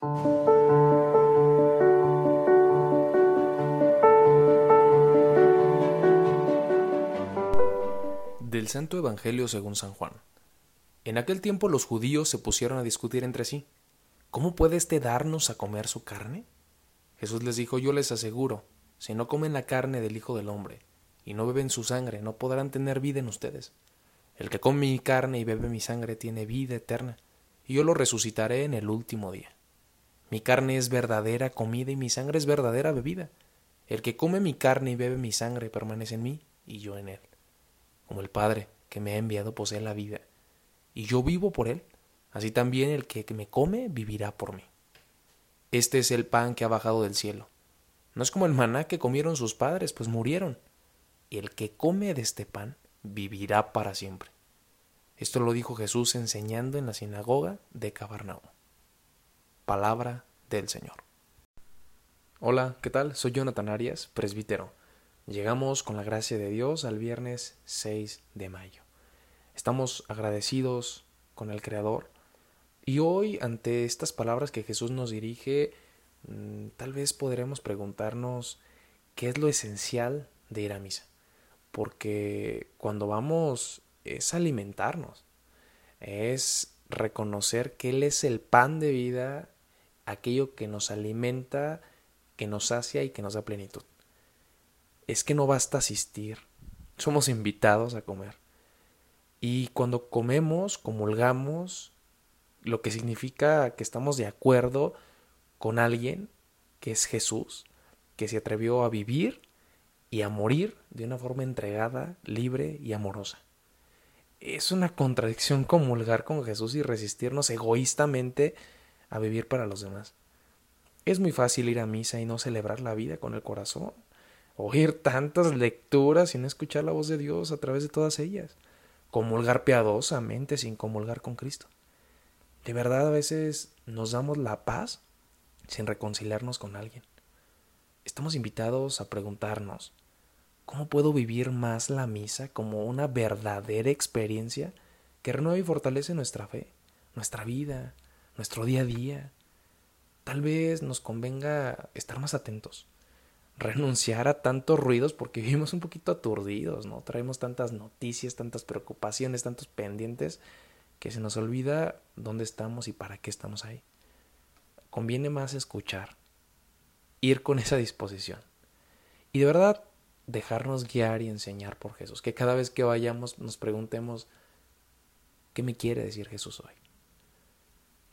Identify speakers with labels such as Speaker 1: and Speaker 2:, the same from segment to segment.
Speaker 1: Del Santo Evangelio según San Juan. En aquel tiempo los judíos se pusieron a discutir entre sí. ¿Cómo puede éste darnos a comer su carne? Jesús les dijo, yo les aseguro, si no comen la carne del Hijo del Hombre y no beben su sangre, no podrán tener vida en ustedes. El que come mi carne y bebe mi sangre tiene vida eterna, y yo lo resucitaré en el último día. Mi carne es verdadera comida y mi sangre es verdadera bebida. El que come mi carne y bebe mi sangre permanece en mí y yo en él. Como el Padre que me ha enviado posee la vida, y yo vivo por él, así también el que me come vivirá por mí. Este es el pan que ha bajado del cielo. No es como el maná que comieron sus padres, pues murieron. Y el que come de este pan vivirá para siempre. Esto lo dijo Jesús enseñando en la sinagoga de Cabarnaum. Palabra del Señor. Hola, ¿qué tal? Soy Jonathan Arias, presbítero. Llegamos con la gracia de Dios al viernes 6 de mayo. Estamos agradecidos con el Creador y hoy ante estas palabras que Jesús nos dirige, mm, tal vez podremos preguntarnos qué es lo esencial de ir a misa porque cuando vamos es alimentarnos, es reconocer que Él es el pan de vida, aquello que nos alimenta, que nos sacia y que nos da plenitud. Es que no basta asistir, somos invitados a comer. Y cuando comemos, comulgamos, lo que significa que estamos de acuerdo con alguien que es Jesús, que se atrevió a vivir y a morir de una forma entregada, libre y amorosa. Es una contradicción comulgar con Jesús y resistirnos egoístamente a vivir para los demás. Es muy fácil ir a misa y no celebrar la vida con el corazón, oír tantas lecturas y no escuchar la voz de Dios a través de todas ellas, comulgar piadosamente sin comulgar con Cristo. De verdad a veces nos damos la paz sin reconciliarnos con alguien. Estamos invitados a preguntarnos, ¿Cómo puedo vivir más la misa como una verdadera experiencia que renueva y fortalece nuestra fe, nuestra vida, nuestro día a día? Tal vez nos convenga estar más atentos, renunciar a tantos ruidos porque vivimos un poquito aturdidos, ¿no? Traemos tantas noticias, tantas preocupaciones, tantos pendientes que se nos olvida dónde estamos y para qué estamos ahí. Conviene más escuchar, ir con esa disposición. Y de verdad, dejarnos guiar y enseñar por Jesús. Que cada vez que vayamos nos preguntemos, ¿qué me quiere decir Jesús hoy?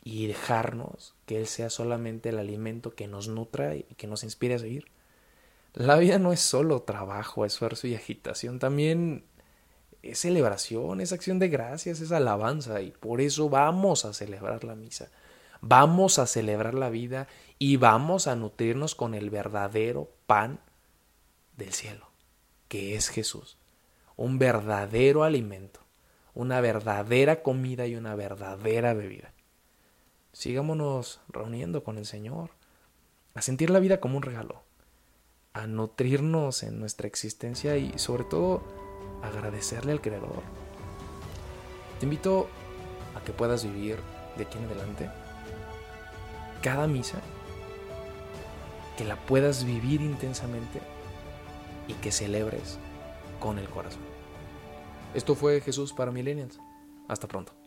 Speaker 1: Y dejarnos que Él sea solamente el alimento que nos nutra y que nos inspire a seguir. La vida no es solo trabajo, esfuerzo y agitación, también es celebración, es acción de gracias, es alabanza y por eso vamos a celebrar la misa. Vamos a celebrar la vida y vamos a nutrirnos con el verdadero pan del cielo que es Jesús, un verdadero alimento, una verdadera comida y una verdadera bebida. Sigámonos reuniendo con el Señor, a sentir la vida como un regalo, a nutrirnos en nuestra existencia y sobre todo agradecerle al Creador. Te invito a que puedas vivir de aquí en adelante cada misa, que la puedas vivir intensamente y que celebres con el corazón. Esto fue Jesús para Millennials. Hasta pronto.